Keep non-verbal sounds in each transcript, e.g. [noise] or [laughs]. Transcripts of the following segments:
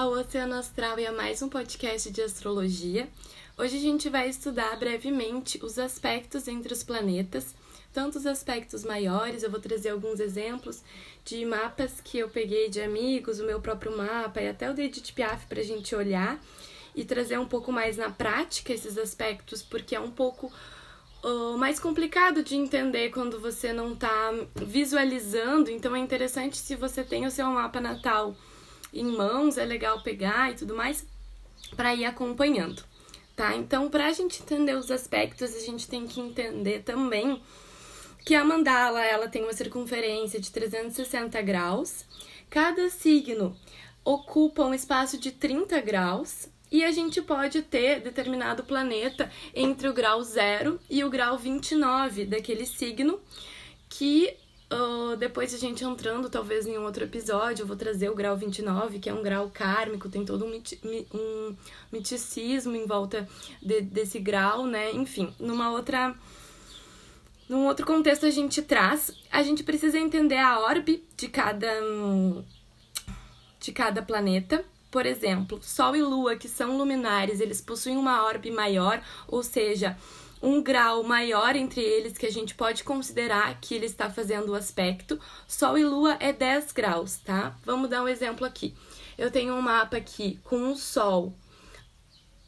Ao Oceano Astral e a mais um podcast de astrologia. Hoje a gente vai estudar brevemente os aspectos entre os planetas, tanto os aspectos maiores, eu vou trazer alguns exemplos de mapas que eu peguei de amigos, o meu próprio mapa e até o de Edith Piaf para a gente olhar e trazer um pouco mais na prática esses aspectos, porque é um pouco uh, mais complicado de entender quando você não está visualizando. Então é interessante se você tem o seu mapa natal em mãos, é legal pegar e tudo mais para ir acompanhando, tá? Então, para a gente entender os aspectos, a gente tem que entender também que a mandala ela tem uma circunferência de 360 graus. Cada signo ocupa um espaço de 30 graus e a gente pode ter determinado planeta entre o grau 0 e o grau 29 daquele signo, que uh, depois a gente entrando, talvez em um outro episódio, eu vou trazer o grau 29, que é um grau kármico, tem todo um, miti um miticismo em volta de, desse grau, né? Enfim, numa outra. Num outro contexto a gente traz, a gente precisa entender a orbe de cada de cada planeta por exemplo, Sol e Lua, que são luminares, eles possuem uma orbe maior, ou seja, um grau maior entre eles que a gente pode considerar que ele está fazendo o aspecto. Sol e Lua é 10 graus, tá? Vamos dar um exemplo aqui. Eu tenho um mapa aqui com o Sol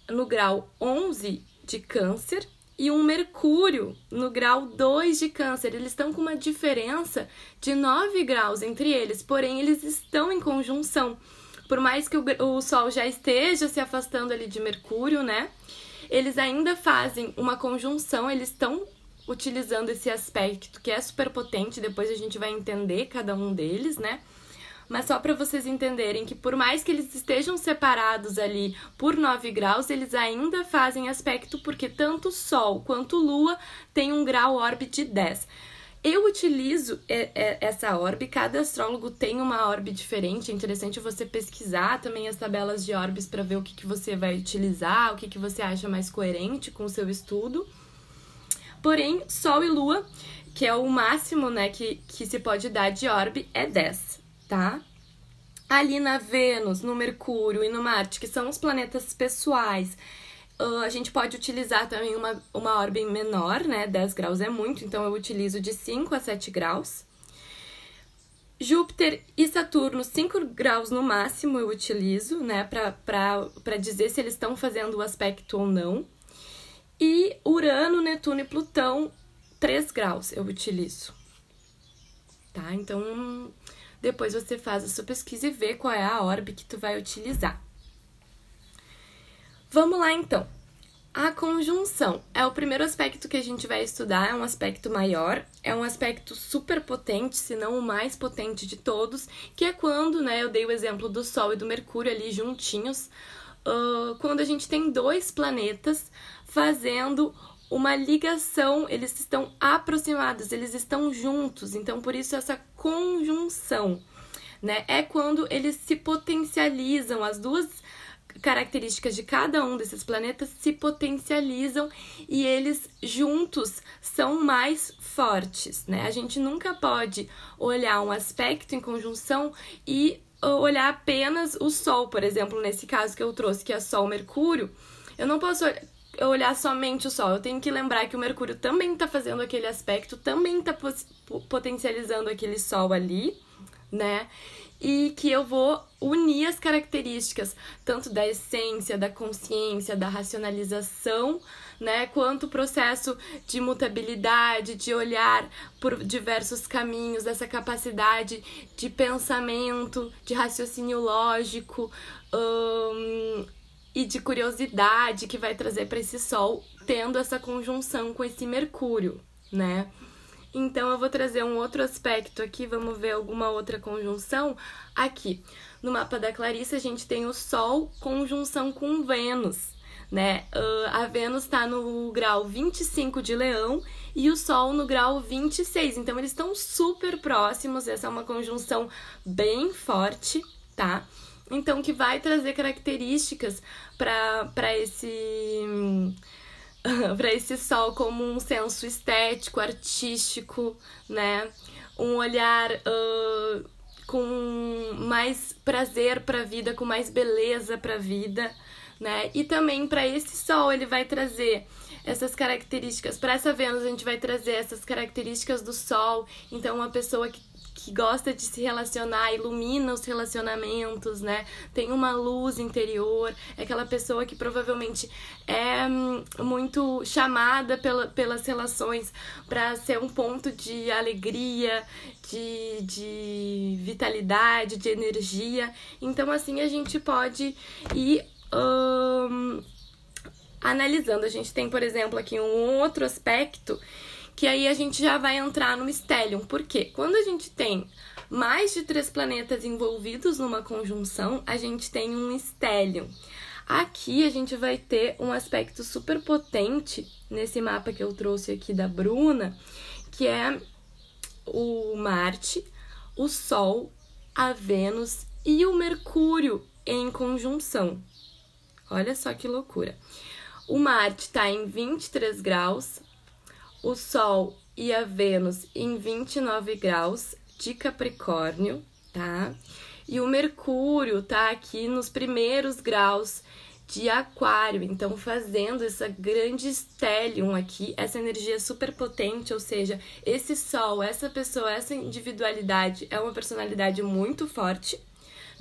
no grau 11 de Câncer e um Mercúrio no grau 2 de Câncer. Eles estão com uma diferença de 9 graus entre eles, porém eles estão em conjunção por mais que o, o Sol já esteja se afastando ali de Mercúrio, né? Eles ainda fazem uma conjunção, eles estão utilizando esse aspecto que é super potente, depois a gente vai entender cada um deles, né? Mas só para vocês entenderem que por mais que eles estejam separados ali por 9 graus, eles ainda fazem aspecto porque tanto Sol quanto Lua têm um grau orbe de 10. Eu utilizo essa orbe, cada astrólogo tem uma orbe diferente. É interessante você pesquisar também as tabelas de orbes para ver o que, que você vai utilizar, o que, que você acha mais coerente com o seu estudo. Porém, Sol e Lua, que é o máximo né, que, que se pode dar de orbe, é 10, tá? Ali na Vênus, no Mercúrio e no Marte, que são os planetas pessoais, Uh, a gente pode utilizar também uma, uma orbe menor, né? 10 graus é muito, então eu utilizo de 5 a 7 graus. Júpiter e Saturno, 5 graus no máximo eu utilizo, né? Para dizer se eles estão fazendo o aspecto ou não. E Urano, Netuno e Plutão, 3 graus eu utilizo. Tá? Então, depois você faz a sua pesquisa e vê qual é a orbe que tu vai utilizar. Vamos lá então. A conjunção é o primeiro aspecto que a gente vai estudar, é um aspecto maior, é um aspecto super potente, se não o mais potente de todos, que é quando, né, eu dei o exemplo do Sol e do Mercúrio ali juntinhos, uh, quando a gente tem dois planetas fazendo uma ligação, eles estão aproximados, eles estão juntos, então por isso essa conjunção, né, é quando eles se potencializam, as duas características de cada um desses planetas se potencializam e eles juntos são mais fortes, né? A gente nunca pode olhar um aspecto em conjunção e olhar apenas o Sol, por exemplo, nesse caso que eu trouxe, que é Sol Mercúrio. Eu não posso olhar somente o Sol, eu tenho que lembrar que o Mercúrio também está fazendo aquele aspecto, também está potencializando aquele Sol ali, né? E que eu vou unir as características tanto da essência, da consciência, da racionalização, né, quanto o processo de mutabilidade, de olhar por diversos caminhos, dessa capacidade de pensamento, de raciocínio lógico um, e de curiosidade que vai trazer para esse Sol, tendo essa conjunção com esse Mercúrio, né? Então eu vou trazer um outro aspecto aqui, vamos ver alguma outra conjunção aqui. No mapa da Clarice a gente tem o Sol conjunção com Vênus, né? Uh, a Vênus está no grau 25 de Leão e o Sol no grau 26. Então eles estão super próximos, essa é uma conjunção bem forte, tá? Então que vai trazer características para esse [laughs] para esse sol como um senso estético, artístico, né? Um olhar uh, com mais prazer para a vida, com mais beleza para a vida, né? E também para esse sol ele vai trazer essas características. Para essa Vênus a gente vai trazer essas características do sol. Então uma pessoa que que gosta de se relacionar, ilumina os relacionamentos, né? Tem uma luz interior, é aquela pessoa que provavelmente é hum, muito chamada pela, pelas relações para ser um ponto de alegria, de, de vitalidade, de energia. Então, assim, a gente pode ir. Hum, analisando, a gente tem, por exemplo, aqui um outro aspecto que aí a gente já vai entrar no Stellium. Por quê? Quando a gente tem mais de três planetas envolvidos numa conjunção, a gente tem um Stellium. Aqui a gente vai ter um aspecto super potente nesse mapa que eu trouxe aqui da Bruna, que é o Marte, o Sol, a Vênus e o Mercúrio em conjunção. Olha só que loucura. O Marte está em 23 graus, o Sol e a Vênus em 29 graus de Capricórnio, tá? E o Mercúrio tá aqui nos primeiros graus de Aquário, então fazendo essa grande stellium aqui, essa energia super potente, ou seja, esse Sol, essa pessoa, essa individualidade é uma personalidade muito forte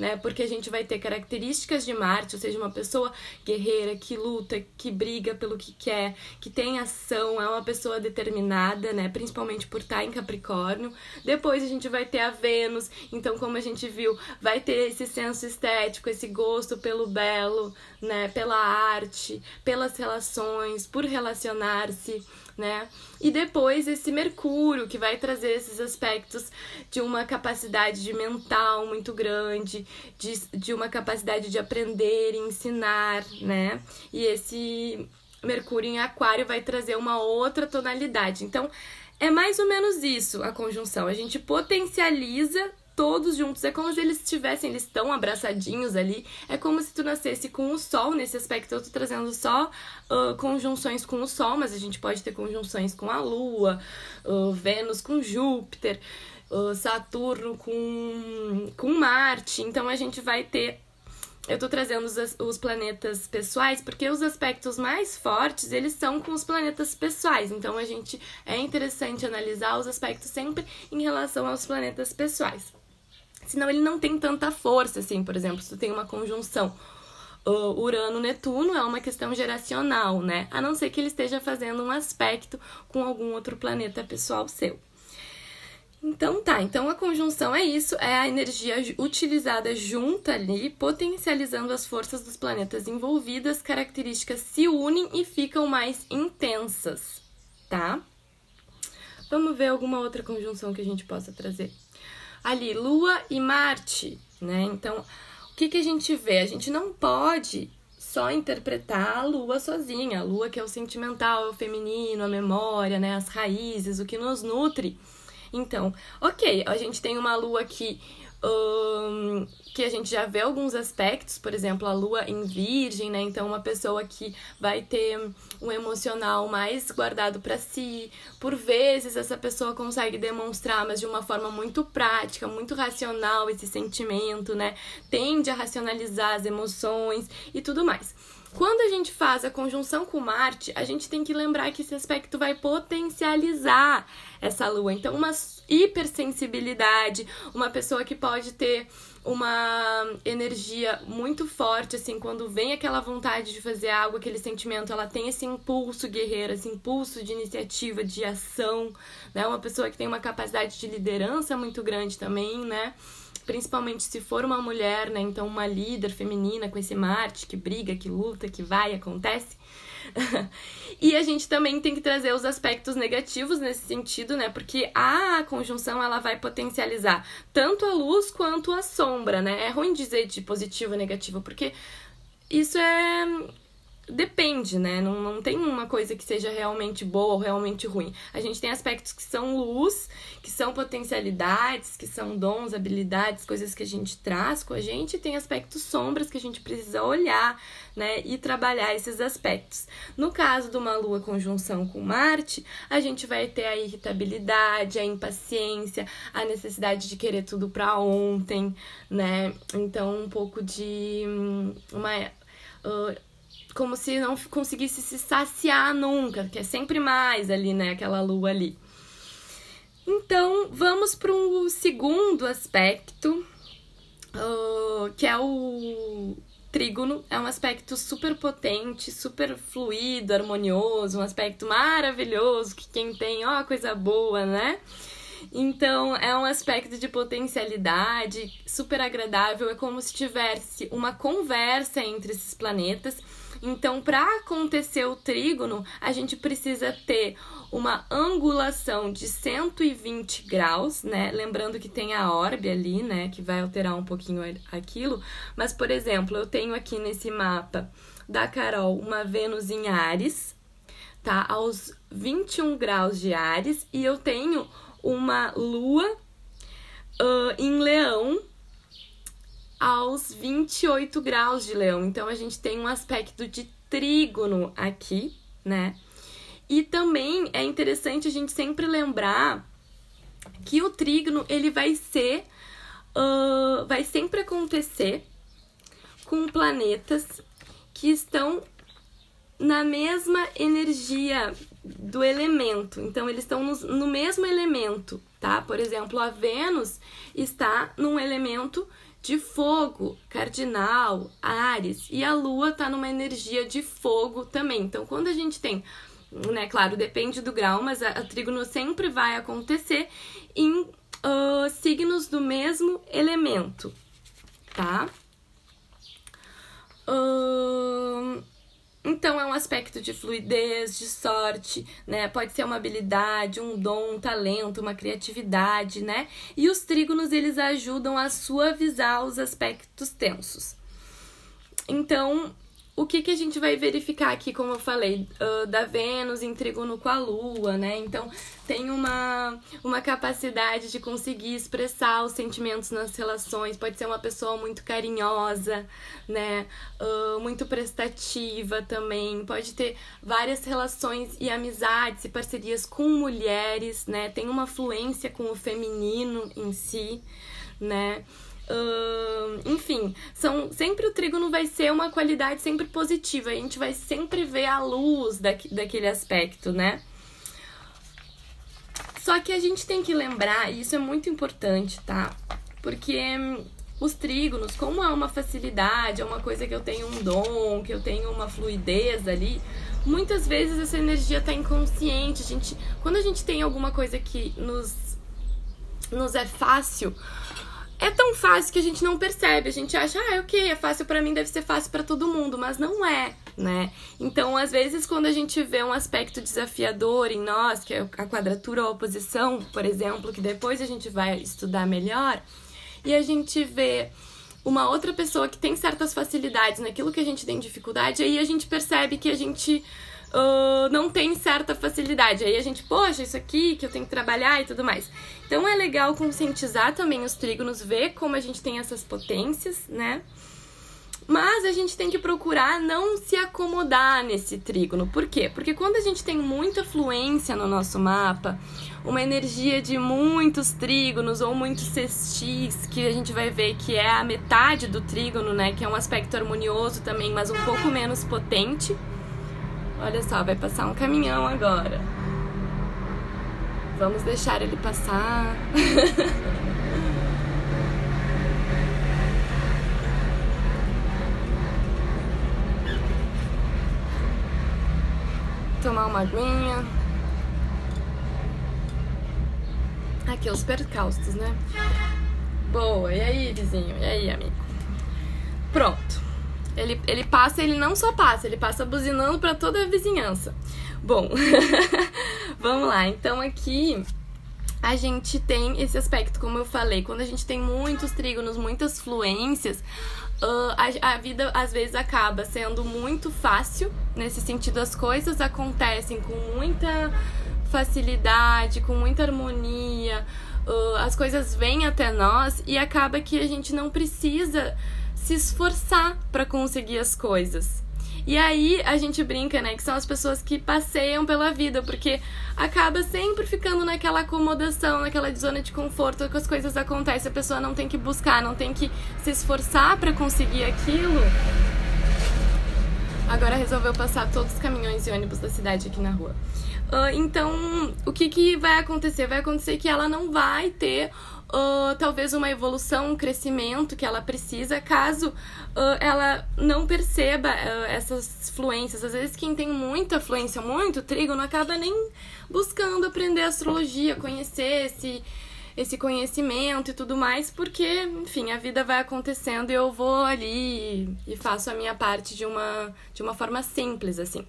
né? Porque a gente vai ter características de Marte, ou seja, uma pessoa guerreira que luta, que briga pelo que quer, que tem ação, é uma pessoa determinada, né? Principalmente por estar em Capricórnio. Depois a gente vai ter a Vênus, então como a gente viu, vai ter esse senso estético, esse gosto pelo belo, né? Pela arte, pelas relações, por relacionar-se né? E depois esse Mercúrio, que vai trazer esses aspectos de uma capacidade de mental muito grande, de, de uma capacidade de aprender e ensinar, né? E esse Mercúrio em Aquário vai trazer uma outra tonalidade. Então, é mais ou menos isso a conjunção. A gente potencializa todos juntos. É como se eles estivessem, eles estão abraçadinhos ali. É como se tu nascesse com o Sol nesse aspecto. Eu tô trazendo só uh, conjunções com o Sol, mas a gente pode ter conjunções com a Lua, uh, Vênus com Júpiter, uh, Saturno com, com Marte. Então a gente vai ter eu tô trazendo os, os, planetas pessoais porque os aspectos mais fortes eles são com os planetas pessoais. Então a gente é interessante analisar os aspectos sempre em relação aos planetas pessoais senão ele não tem tanta força, assim, por exemplo, se tu tem uma conjunção Urano-Netuno, é uma questão geracional, né? A não ser que ele esteja fazendo um aspecto com algum outro planeta pessoal seu. Então tá, então a conjunção é isso, é a energia utilizada junta ali, potencializando as forças dos planetas envolvidas, características se unem e ficam mais intensas, tá? Vamos ver alguma outra conjunção que a gente possa trazer ali Lua e Marte, né? Então, o que, que a gente vê? A gente não pode só interpretar a Lua sozinha. A Lua que é o sentimental, é o feminino, a memória, né? As raízes, o que nos nutre. Então, ok, a gente tem uma Lua que um, que a gente já vê alguns aspectos, por exemplo, a lua em virgem, né? Então, uma pessoa que vai ter um emocional mais guardado para si. Por vezes, essa pessoa consegue demonstrar, mas de uma forma muito prática, muito racional, esse sentimento, né? Tende a racionalizar as emoções e tudo mais. Quando a gente faz a conjunção com Marte, a gente tem que lembrar que esse aspecto vai potencializar essa lua. Então, uma hipersensibilidade, uma pessoa que pode ter uma energia muito forte, assim, quando vem aquela vontade de fazer algo, aquele sentimento, ela tem esse impulso guerreiro, esse impulso de iniciativa, de ação, né? Uma pessoa que tem uma capacidade de liderança muito grande também, né? Principalmente se for uma mulher, né? Então, uma líder feminina com esse Marte que briga, que luta, que vai, acontece. [laughs] e a gente também tem que trazer os aspectos negativos nesse sentido, né? Porque a conjunção ela vai potencializar tanto a luz quanto a sombra, né? É ruim dizer de positivo ou negativo, porque isso é depende, né? Não, não tem uma coisa que seja realmente boa ou realmente ruim. A gente tem aspectos que são luz, que são potencialidades, que são dons, habilidades, coisas que a gente traz com a gente, e tem aspectos sombras que a gente precisa olhar, né? E trabalhar esses aspectos. No caso de uma lua conjunção com Marte, a gente vai ter a irritabilidade, a impaciência, a necessidade de querer tudo para ontem, né? Então, um pouco de hum, uma. Uh, como se não conseguisse se saciar nunca, que é sempre mais ali, né? Aquela lua ali. Então, vamos para o segundo aspecto, uh, que é o trígono. É um aspecto super potente, super fluido, harmonioso, um aspecto maravilhoso, que quem tem, ó, coisa boa, né? Então, é um aspecto de potencialidade super agradável, é como se tivesse uma conversa entre esses planetas então, para acontecer o trígono, a gente precisa ter uma angulação de 120 graus, né? Lembrando que tem a orbe ali, né? Que vai alterar um pouquinho aquilo. Mas, por exemplo, eu tenho aqui nesse mapa da Carol uma Vênus em Ares, tá? Aos 21 graus de Ares. E eu tenho uma Lua uh, em Leão, aos 28 graus de leão. Então a gente tem um aspecto de trígono aqui, né? E também é interessante a gente sempre lembrar que o trígono ele vai ser, uh, vai sempre acontecer com planetas que estão na mesma energia do elemento. Então, eles estão no, no mesmo elemento, tá? Por exemplo, a Vênus está num elemento de fogo, cardinal, Ares, e a Lua tá numa energia de fogo também. Então, quando a gente tem, né, claro, depende do grau, mas a, a trígono sempre vai acontecer em uh, signos do mesmo elemento, tá? Uh, então é um aspecto de fluidez, de sorte, né? Pode ser uma habilidade, um dom, um talento, uma criatividade, né? E os trígonos eles ajudam a suavizar os aspectos tensos. Então, o que, que a gente vai verificar aqui, como eu falei, uh, da Vênus em trígono com a Lua, né? Então, tem uma, uma capacidade de conseguir expressar os sentimentos nas relações. Pode ser uma pessoa muito carinhosa, né? Uh, muito prestativa também. Pode ter várias relações e amizades e parcerias com mulheres, né? Tem uma fluência com o feminino em si, né? Enfim, são sempre o trígono vai ser uma qualidade sempre positiva. A gente vai sempre ver a luz daqui, daquele aspecto, né? Só que a gente tem que lembrar, e isso é muito importante, tá? Porque hum, os trígonos, como há uma facilidade, é uma coisa que eu tenho um dom, que eu tenho uma fluidez ali, muitas vezes essa energia está inconsciente. A gente, quando a gente tem alguma coisa que nos, nos é fácil, é tão fácil que a gente não percebe. A gente acha, ah, ok, é fácil para mim, deve ser fácil para todo mundo, mas não é, né? Então, às vezes, quando a gente vê um aspecto desafiador em nós, que é a quadratura ou a oposição, por exemplo, que depois a gente vai estudar melhor, e a gente vê uma outra pessoa que tem certas facilidades naquilo que a gente tem dificuldade, aí a gente percebe que a gente uh, não tem certa facilidade. Aí a gente, poxa, isso aqui que eu tenho que trabalhar e tudo mais. Então é legal conscientizar também os trígonos, ver como a gente tem essas potências, né? Mas a gente tem que procurar não se acomodar nesse trígono. Por quê? Porque quando a gente tem muita fluência no nosso mapa, uma energia de muitos trígonos ou muitos sextis, que a gente vai ver que é a metade do trígono, né? Que é um aspecto harmonioso também, mas um pouco menos potente. Olha só, vai passar um caminhão agora. Vamos deixar ele passar. [laughs] Tomar uma aguinha. Aqui os percalços, né? Boa, e aí, vizinho? E aí, amigo? Pronto. Ele, ele passa, ele não só passa, ele passa buzinando para toda a vizinhança. Bom, [laughs] vamos lá. Então aqui a gente tem esse aspecto, como eu falei, quando a gente tem muitos trígonos, muitas fluências, uh, a, a, vida às vezes acaba sendo muito fácil, nesse sentido, as coisas acontecem com muita facilidade, com muita harmonia, uh, as coisas vêm até nós e acaba que a gente não precisa se esforçar para conseguir as coisas. E aí a gente brinca, né, que são as pessoas que passeiam pela vida, porque acaba sempre ficando naquela acomodação, naquela zona de conforto, que as coisas acontecem, a pessoa não tem que buscar, não tem que se esforçar para conseguir aquilo. Agora resolveu passar todos os caminhões e ônibus da cidade aqui na rua. Uh, então, o que, que vai acontecer? Vai acontecer que ela não vai ter uh, talvez uma evolução, um crescimento que ela precisa, caso uh, ela não perceba uh, essas fluências. Às vezes quem tem muita fluência, muito trígono, acaba nem buscando aprender astrologia, conhecer esse, esse conhecimento e tudo mais, porque, enfim, a vida vai acontecendo e eu vou ali e faço a minha parte de uma, de uma forma simples, assim.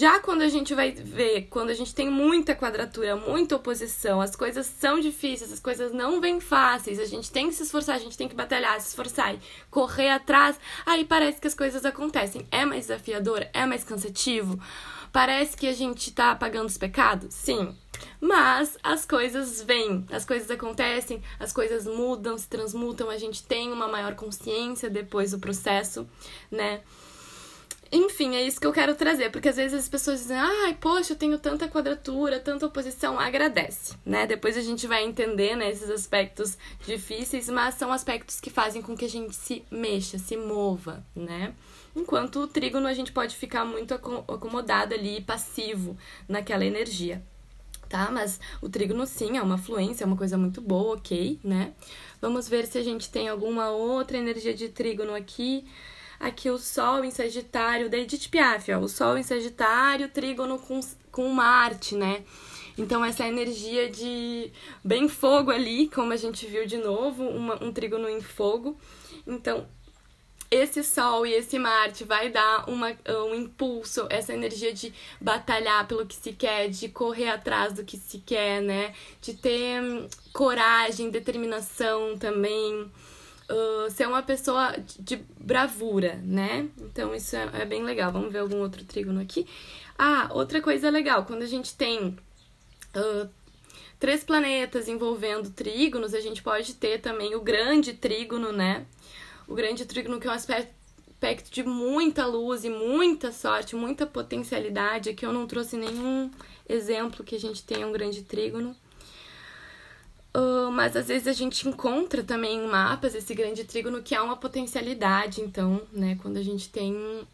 Já quando a gente vai ver, quando a gente tem muita quadratura, muita oposição, as coisas são difíceis, as coisas não vêm fáceis, a gente tem que se esforçar, a gente tem que batalhar, se esforçar e correr atrás, aí parece que as coisas acontecem. É mais desafiador? É mais cansativo? Parece que a gente tá apagando os pecados? Sim. Mas as coisas vêm, as coisas acontecem, as coisas mudam, se transmutam, a gente tem uma maior consciência depois do processo, né? Enfim, é isso que eu quero trazer, porque às vezes as pessoas dizem, ai, poxa, eu tenho tanta quadratura, tanta oposição, agradece, né? Depois a gente vai entender, né, esses aspectos difíceis, mas são aspectos que fazem com que a gente se mexa, se mova, né? Enquanto o trígono a gente pode ficar muito acomodado ali, passivo naquela energia, tá? Mas o trígono sim é uma fluência, é uma coisa muito boa, ok, né? Vamos ver se a gente tem alguma outra energia de trígono aqui aqui o Sol em Sagitário, da Edith Piaf, ó, o Sol em Sagitário, trígono com, com Marte, né? Então, essa energia de bem fogo ali, como a gente viu de novo, uma, um trígono em fogo. Então, esse Sol e esse Marte vai dar uma, um impulso, essa energia de batalhar pelo que se quer, de correr atrás do que se quer, né? De ter coragem, determinação também ser uma pessoa de bravura, né? Então isso é, é, bem legal. Vamos ver algum outro trígono aqui. Ah, outra coisa legal, quando a gente tem uh, três planetas envolvendo trígonos, a gente pode ter também o grande trígono, né? O grande trígono que é um aspecto aspecto de muita luz e muita sorte, muita potencialidade. Aqui eu não trouxe nenhum exemplo que a gente tenha um grande trígono. Uh, mas às vezes a gente encontra também em mapas esse grande trígono que é uma potencialidade. Então, né, quando a gente tem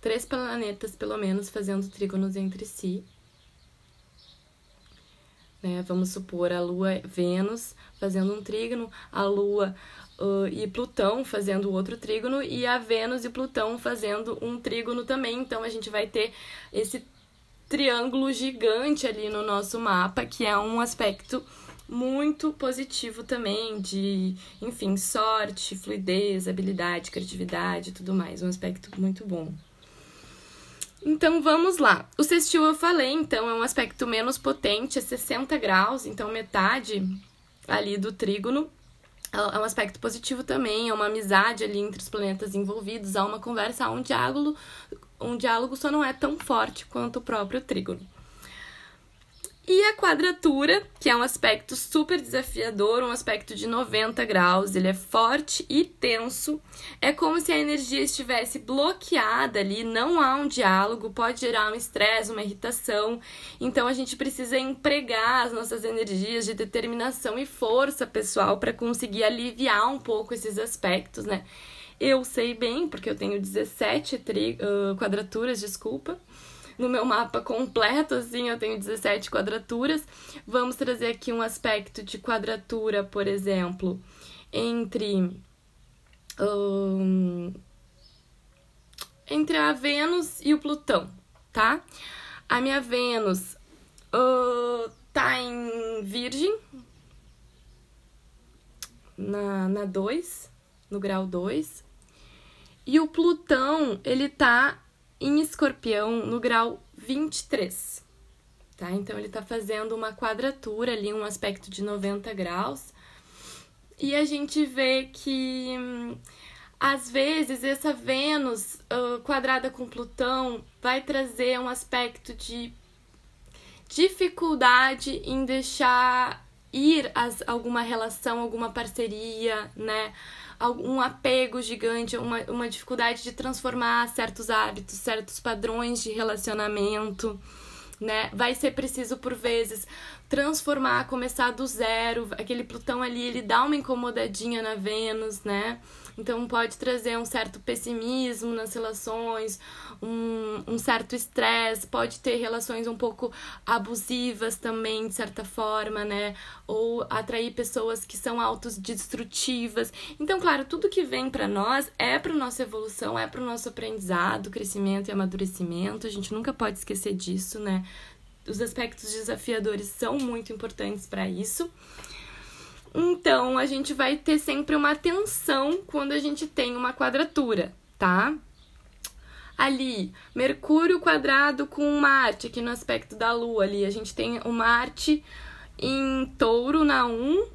três planetas, pelo menos, fazendo trígonos entre si. Né, vamos supor a Lua Vênus fazendo um trígono, a Lua uh, e Plutão fazendo outro trígono, e a Vênus e Plutão fazendo um trígono também. Então a gente vai ter esse triângulo gigante ali no nosso mapa, que é um aspecto muito positivo também de, enfim, sorte, fluidez, habilidade, criatividade e tudo mais, um aspecto muito bom. Então vamos lá. O sextil eu falei, então é um aspecto menos potente, é 60 graus, então metade ali do trígono. É um aspecto positivo também, é uma amizade ali entre os planetas envolvidos, há uma conversa, há um diálogo, um diálogo só não é tão forte quanto o próprio trígono. E a quadratura, que é um aspecto super desafiador, um aspecto de 90 graus, ele é forte e tenso. É como se a energia estivesse bloqueada ali, não há um diálogo, pode gerar um estresse, uma irritação. Então a gente precisa empregar as nossas energias de determinação e força pessoal para conseguir aliviar um pouco esses aspectos, né? Eu sei bem, porque eu tenho 17 tri, uh, quadraturas, desculpa no meu mapa completo, assim, eu tenho 17 quadraturas. Vamos trazer aqui um aspecto de quadratura, por exemplo, entre. Um, entre a Vênus e o Plutão, tá? A minha Vênus uh, tá em Virgem, na 2, no grau 2. E o Plutão, ele tá em escorpião no grau 23, tá? Então ele está fazendo uma quadratura ali, um aspecto de 90 graus. E a gente vê que às vezes essa Vênus uh, quadrada com Plutão vai trazer um aspecto de dificuldade em deixar ir as, alguma relação, alguma parceria, né? Um apego gigante, uma, uma dificuldade de transformar certos hábitos, certos padrões de relacionamento, né? Vai ser preciso, por vezes, transformar, começar do zero. Aquele Plutão ali, ele dá uma incomodadinha na Vênus, né? Então pode trazer um certo pessimismo nas relações, um, um certo estresse, pode ter relações um pouco abusivas também, de certa forma, né? Ou atrair pessoas que são autodestrutivas. Então, claro, tudo que vem para nós é para nossa evolução, é para o nosso aprendizado, crescimento e amadurecimento. A gente nunca pode esquecer disso, né? Os aspectos desafiadores são muito importantes para isso. Então, a gente vai ter sempre uma tensão quando a gente tem uma quadratura, tá? Ali, Mercúrio quadrado com Marte, aqui no aspecto da Lua ali, a gente tem o Marte em touro na 1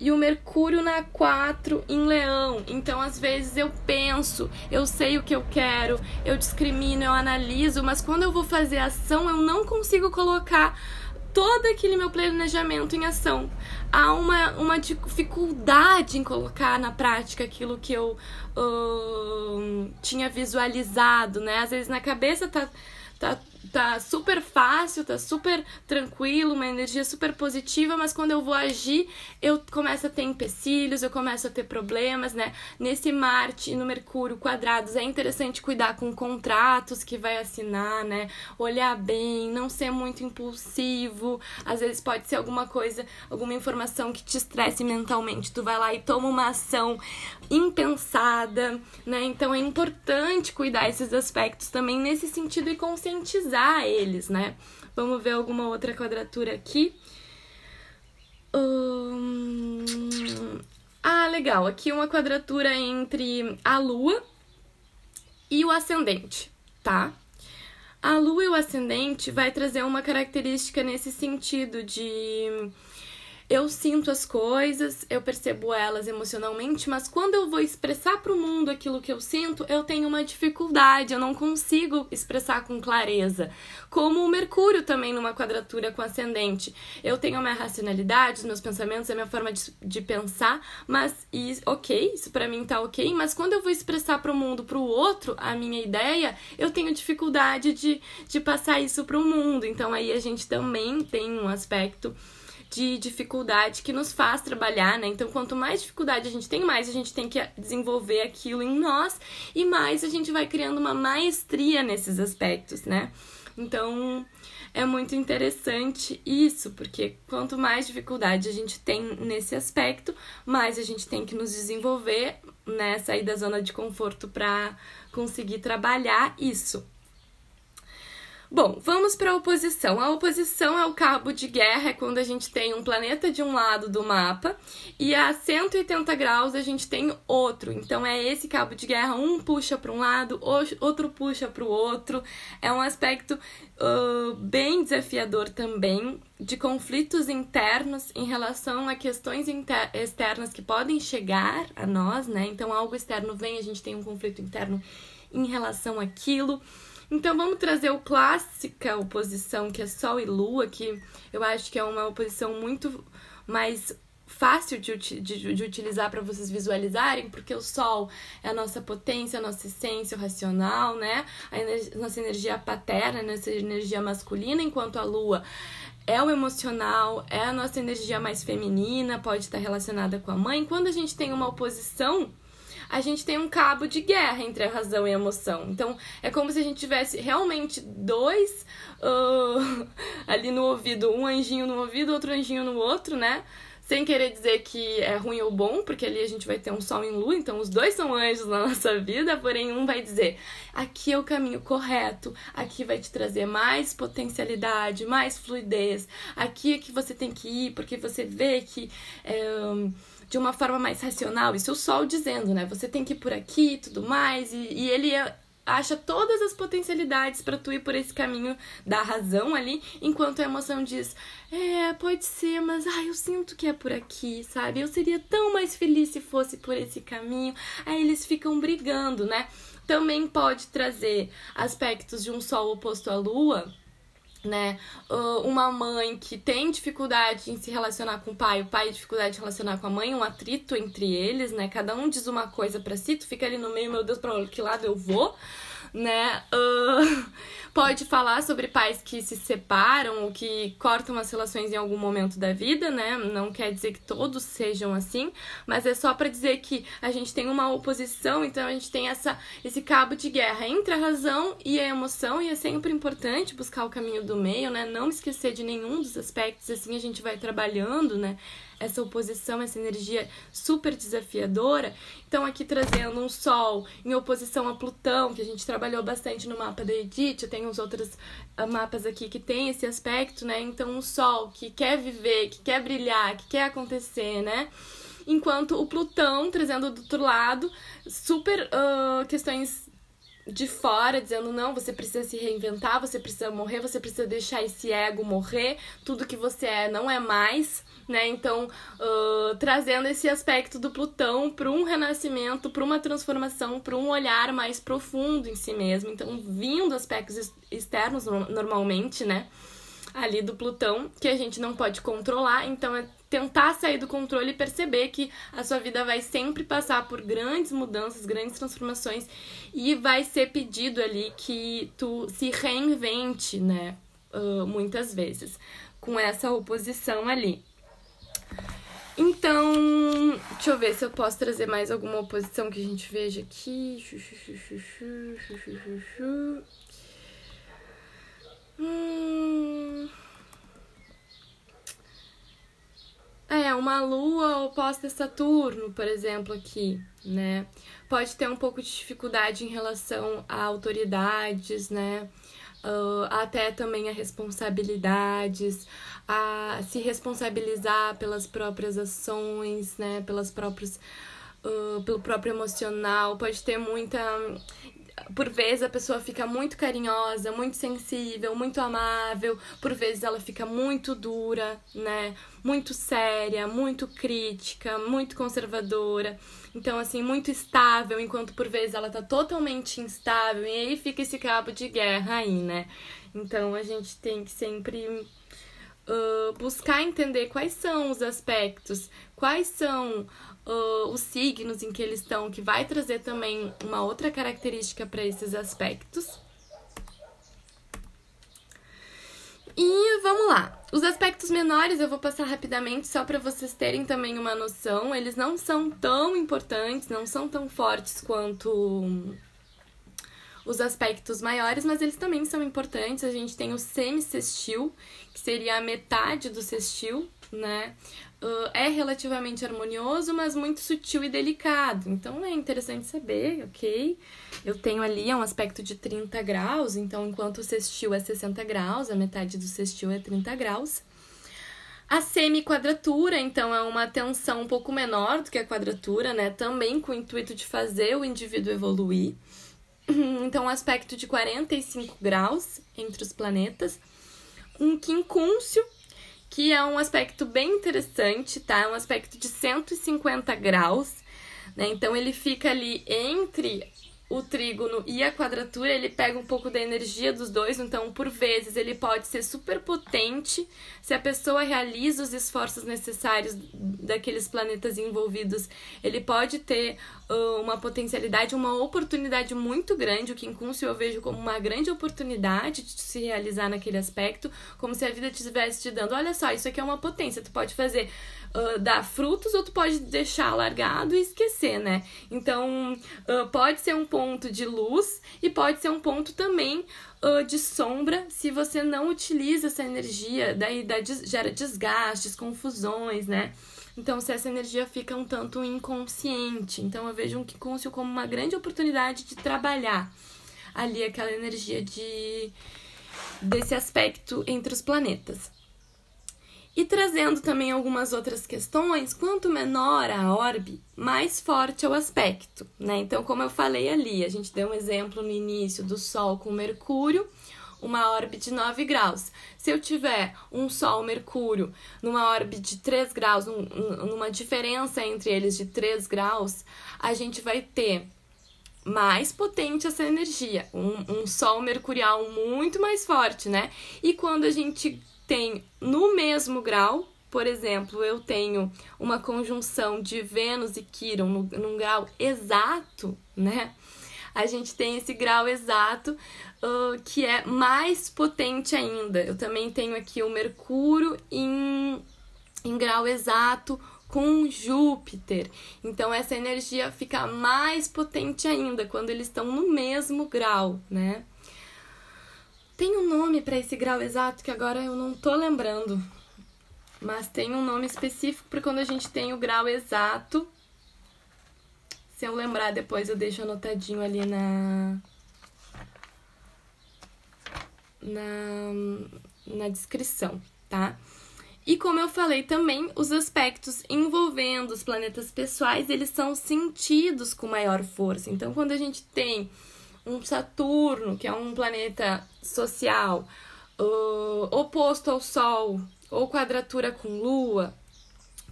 e o Mercúrio na 4 em Leão. Então, às vezes eu penso, eu sei o que eu quero, eu discrimino, eu analiso, mas quando eu vou fazer ação, eu não consigo colocar todo aquele meu planejamento em ação. Há uma, uma dificuldade em colocar na prática aquilo que eu uh, tinha visualizado, né? Às vezes na cabeça tá, tá tá super fácil, tá super tranquilo, uma energia super positiva, mas quando eu vou agir, eu começo a ter empecilhos, eu começo a ter problemas, né? Nesse Marte e no Mercúrio quadrados, é interessante cuidar com contratos que vai assinar, né? Olhar bem, não ser muito impulsivo. Às vezes pode ser alguma coisa, alguma informação que te estresse mentalmente. Tu vai lá e toma uma ação impensada, né? Então é importante cuidar esses aspectos também nesse sentido e conscientizar eles, né? Vamos ver alguma outra quadratura aqui. Hum... Ah, legal. Aqui uma quadratura entre a Lua e o ascendente, tá? A Lua e o ascendente vai trazer uma característica nesse sentido de eu sinto as coisas, eu percebo elas emocionalmente, mas quando eu vou expressar para o mundo aquilo que eu sinto, eu tenho uma dificuldade, eu não consigo expressar com clareza. Como o Mercúrio também numa quadratura com ascendente. Eu tenho a minha racionalidade, os meus pensamentos, a minha forma de, de pensar, mas e, ok, isso para mim tá ok, mas quando eu vou expressar para o mundo, para o outro, a minha ideia, eu tenho dificuldade de, de passar isso para o mundo. Então aí a gente também tem um aspecto de dificuldade que nos faz trabalhar, né? Então, quanto mais dificuldade a gente tem, mais a gente tem que desenvolver aquilo em nós e mais a gente vai criando uma maestria nesses aspectos, né? Então, é muito interessante isso, porque quanto mais dificuldade a gente tem nesse aspecto, mais a gente tem que nos desenvolver, né? Sair da zona de conforto para conseguir trabalhar isso. Bom, vamos para a oposição. A oposição é o cabo de guerra, é quando a gente tem um planeta de um lado do mapa e a 180 graus a gente tem outro. Então é esse cabo de guerra, um puxa para um lado, outro puxa para o outro. É um aspecto uh, bem desafiador também de conflitos internos em relação a questões externas que podem chegar a nós, né? Então algo externo vem, a gente tem um conflito interno em relação àquilo. Então vamos trazer o clássica oposição, que é Sol e Lua, que eu acho que é uma oposição muito mais fácil de, de, de utilizar para vocês visualizarem, porque o Sol é a nossa potência, a nossa essência, o racional, né? A nossa energia paterna, nossa energia masculina, enquanto a Lua é o emocional, é a nossa energia mais feminina, pode estar relacionada com a mãe. Quando a gente tem uma oposição a gente tem um cabo de guerra entre a razão e a emoção. Então, é como se a gente tivesse realmente dois uh, [laughs] ali no ouvido, um anjinho no ouvido, outro anjinho no outro, né? Sem querer dizer que é ruim ou bom, porque ali a gente vai ter um sol em lua, então os dois são anjos na [laughs] nossa vida, porém um vai dizer: aqui é o caminho correto, aqui vai te trazer mais potencialidade, mais fluidez, aqui é que você tem que ir, porque você vê que. É, de uma forma mais racional. Isso é o sol dizendo, né? Você tem que ir por aqui e tudo mais. E, e ele acha todas as potencialidades para tu ir por esse caminho da razão ali, enquanto a emoção diz: "É, pode ser, mas ai, eu sinto que é por aqui", sabe? Eu seria tão mais feliz se fosse por esse caminho. Aí eles ficam brigando, né? Também pode trazer aspectos de um sol oposto à lua, né? Uh, uma mãe que tem dificuldade em se relacionar com o pai, o pai dificuldade de relacionar com a mãe, um atrito entre eles, né? Cada um diz uma coisa para si, tu fica ali no meio, meu Deus, para que lado eu vou? Né? Uh, pode falar sobre pais que se separam ou que cortam as relações em algum momento da vida, né? Não quer dizer que todos sejam assim, mas é só para dizer que a gente tem uma oposição, então a gente tem essa, esse cabo de guerra entre a razão e a emoção, e é sempre importante buscar o caminho do meio, né? Não esquecer de nenhum dos aspectos, assim a gente vai trabalhando, né? Essa oposição, essa energia super desafiadora. Então, aqui trazendo um Sol em oposição a Plutão, que a gente trabalhou bastante no mapa da Edith, eu tenho os outros uh, mapas aqui que tem esse aspecto, né? Então, um Sol que quer viver, que quer brilhar, que quer acontecer, né? Enquanto o Plutão, trazendo do outro lado, super uh, questões de fora, dizendo não, você precisa se reinventar, você precisa morrer, você precisa deixar esse ego morrer, tudo que você é não é mais, né? Então, uh, trazendo esse aspecto do Plutão para um renascimento, para uma transformação, para um olhar mais profundo em si mesmo. Então, vindo aspectos externos normalmente, né? Ali do Plutão, que a gente não pode controlar, então é tentar sair do controle e perceber que a sua vida vai sempre passar por grandes mudanças, grandes transformações e vai ser pedido ali que tu se reinvente, né? Uh, muitas vezes, com essa oposição ali. Então, deixa eu ver se eu posso trazer mais alguma oposição que a gente veja aqui. Hum... É, uma lua oposta a Saturno, por exemplo, aqui, né? Pode ter um pouco de dificuldade em relação a autoridades, né? Uh, até também a responsabilidades, a se responsabilizar pelas próprias ações, né? Pelas próprias, uh, pelo próprio emocional. Pode ter muita por vezes a pessoa fica muito carinhosa, muito sensível, muito amável, por vezes ela fica muito dura, né? Muito séria, muito crítica, muito conservadora. Então, assim, muito estável, enquanto por vezes ela tá totalmente instável, e aí fica esse cabo de guerra aí, né? Então a gente tem que sempre uh, buscar entender quais são os aspectos, quais são uh, os signos em que eles estão, que vai trazer também uma outra característica para esses aspectos. E vamos lá. Os aspectos menores eu vou passar rapidamente só para vocês terem também uma noção. Eles não são tão importantes, não são tão fortes quanto os aspectos maiores, mas eles também são importantes. A gente tem o semicestil, que seria a metade do sextil, né? Uh, é relativamente harmonioso, mas muito sutil e delicado. Então é interessante saber, ok? Eu tenho ali é um aspecto de 30 graus, então enquanto o sextil é 60 graus, a metade do sextil é 30 graus. A semi-quadratura, então, é uma tensão um pouco menor do que a quadratura, né? Também com o intuito de fazer o indivíduo evoluir. [clears throat] Então, um aspecto de 45 graus entre os planetas. Um quincúncio, que é um aspecto bem interessante, tá? É um aspecto de 150 graus, né? Então ele fica ali entre o trígono e a quadratura, ele pega um pouco da energia dos dois, então por vezes ele pode ser super potente se a pessoa realiza os esforços necessários daqueles planetas envolvidos. Ele pode ter uh, uma potencialidade, uma oportunidade muito grande. O quincúncio eu vejo como uma grande oportunidade de se realizar naquele aspecto, como se a vida estivesse te dando: olha só, isso aqui é uma potência, tu pode fazer uh, dar frutos ou tu pode deixar largado e esquecer, né? Então, uh, pode ser um ponto de luz e pode ser um ponto também uh, de sombra se você não utiliza essa energia, daí gera desgastes, confusões, né? Então, se essa energia fica um tanto inconsciente. Então, eu vejo um quicúncio como uma grande oportunidade de trabalhar ali aquela energia de desse aspecto entre os planetas. E trazendo também algumas outras questões, quanto menor a orbe, mais forte é o aspecto, né? Então, como eu falei ali, a gente deu um exemplo no início do Sol com Mercúrio, uma orbe de 9 graus. Se eu tiver um Sol Mercúrio numa orbe de 3 graus, um, numa diferença entre eles de 3 graus, a gente vai ter mais potente essa energia, um, um Sol mercurial muito mais forte, né? E quando a gente tem no mesmo grau, por exemplo, eu tenho uma conjunção de Vênus e Quiron no, num grau exato, né? A gente tem esse grau exato uh, que é mais potente ainda. Eu também tenho aqui o Mercúrio em, em grau exato com Júpiter. Então essa energia fica mais potente ainda quando eles estão no mesmo grau, né? Tem um nome para esse grau exato que agora eu não tô lembrando. Mas tem um nome específico para quando a gente tem o grau exato. Se eu lembrar depois eu deixo anotadinho ali na na, na descrição, tá? E como eu falei também, os aspectos envolvendo os planetas pessoais, eles são sentidos com maior força. Então, quando a gente tem um Saturno, que é um planeta social, uh, oposto ao Sol, ou quadratura com Lua,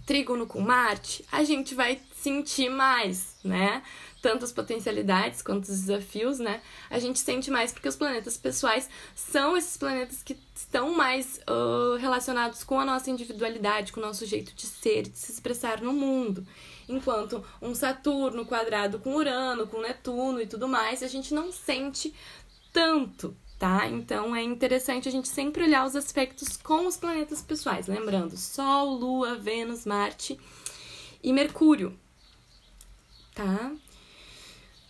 trígono com Marte, a gente vai sentir mais, né? Tanto as potencialidades quanto os desafios, né? A gente sente mais porque os planetas pessoais são esses planetas que estão mais uh, relacionados com a nossa individualidade, com o nosso jeito de ser, de se expressar no mundo. Enquanto um Saturno quadrado com Urano, com Netuno e tudo mais, a gente não sente tanto, tá? Então é interessante a gente sempre olhar os aspectos com os planetas pessoais, lembrando Sol, Lua, Vênus, Marte e Mercúrio, tá?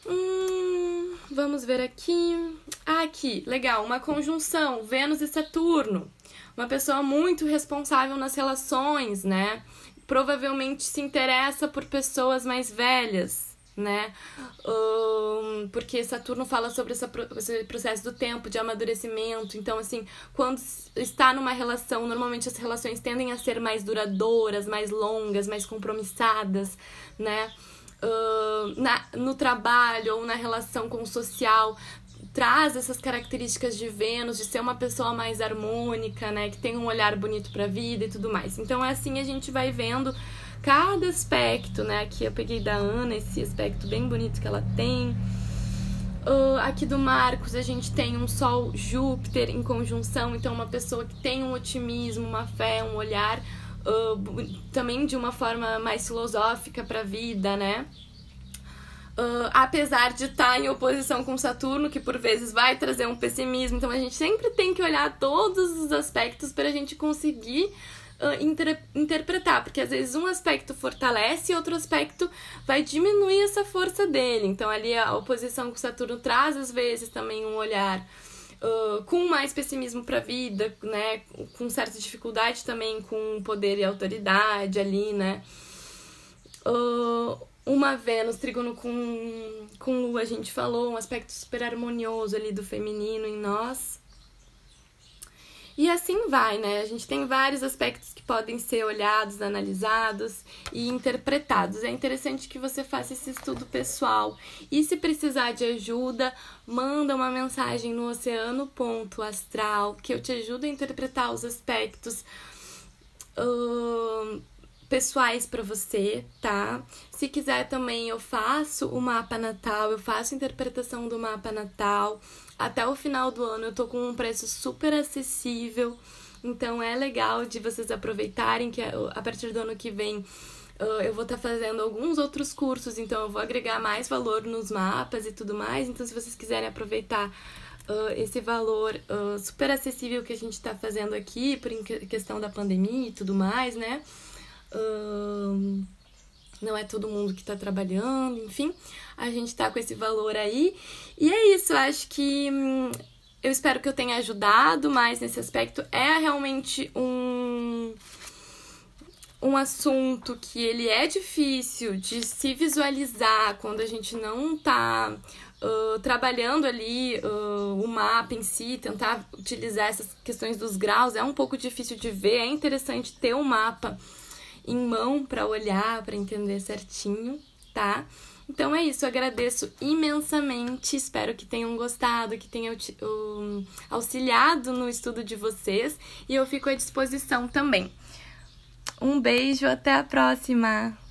Hum, vamos ver aqui. Ah, aqui, legal, uma conjunção Vênus e Saturno. Uma pessoa muito responsável nas relações, né? Provavelmente se interessa por pessoas mais velhas, né? Um, porque Saturno fala sobre essa, esse processo do tempo, de amadurecimento. Então, assim, quando está numa relação, normalmente as relações tendem a ser mais duradouras, mais longas, mais compromissadas, né? Uh, na, no trabalho ou na relação com o social, traz essas características de Vênus, de ser uma pessoa mais harmônica, né, que tem um olhar bonito para a vida e tudo mais. Então é assim a gente vai vendo cada aspecto, né? Aqui eu peguei da Ana esse aspecto bem bonito que ela tem. Uh, aqui do Marcos a gente tem um Sol Júpiter em conjunção, então uma pessoa que tem um otimismo, uma fé, um olhar uh, também de uma forma mais filosófica para a vida, né? Uh, apesar de estar tá em oposição com Saturno, que por vezes vai trazer um pessimismo. Então a gente sempre tem que olhar todos os aspectos para a gente conseguir uh, inter interpretar, porque às vezes um aspecto fortalece e outro aspecto vai diminuir essa força dele. Então ali a oposição com Saturno traz às vezes também um olhar. Uh, com mais pessimismo para a vida, né? Com certa dificuldade também com poder e autoridade ali, né? Uh, uma Vênus, trígono com, com Lua, a gente falou, um aspecto super harmonioso ali do feminino em nós. E assim vai, né? A gente tem vários aspectos que podem ser olhados, analisados e interpretados. É interessante que você faça esse estudo pessoal. E se precisar de ajuda, manda uma mensagem no oceano.astral que eu te ajudo a interpretar os aspectos. Uh, pessoais para você, tá? Se quiser também eu faço o mapa natal, eu faço interpretação do mapa natal. Até o final do ano eu tô com um preço super acessível. Então é legal de vocês aproveitarem que a partir do ano que vem uh, eu vou estar tá fazendo alguns outros cursos, então eu vou agregar mais valor nos mapas e tudo mais. Então se vocês quiserem aproveitar uh, esse valor uh, super acessível que a gente está fazendo aqui por questão da pandemia e tudo mais, né? Não é todo mundo que está trabalhando, enfim, a gente está com esse valor aí. E é isso, eu acho que hum, eu espero que eu tenha ajudado mais nesse aspecto. É realmente um um assunto que ele é difícil de se visualizar quando a gente não tá uh, trabalhando ali uh, o mapa em si, tentar utilizar essas questões dos graus, é um pouco difícil de ver, é interessante ter um mapa em mão para olhar, para entender certinho, tá? Então é isso, agradeço imensamente, espero que tenham gostado, que tenham auxiliado no estudo de vocês e eu fico à disposição também. Um beijo, até a próxima!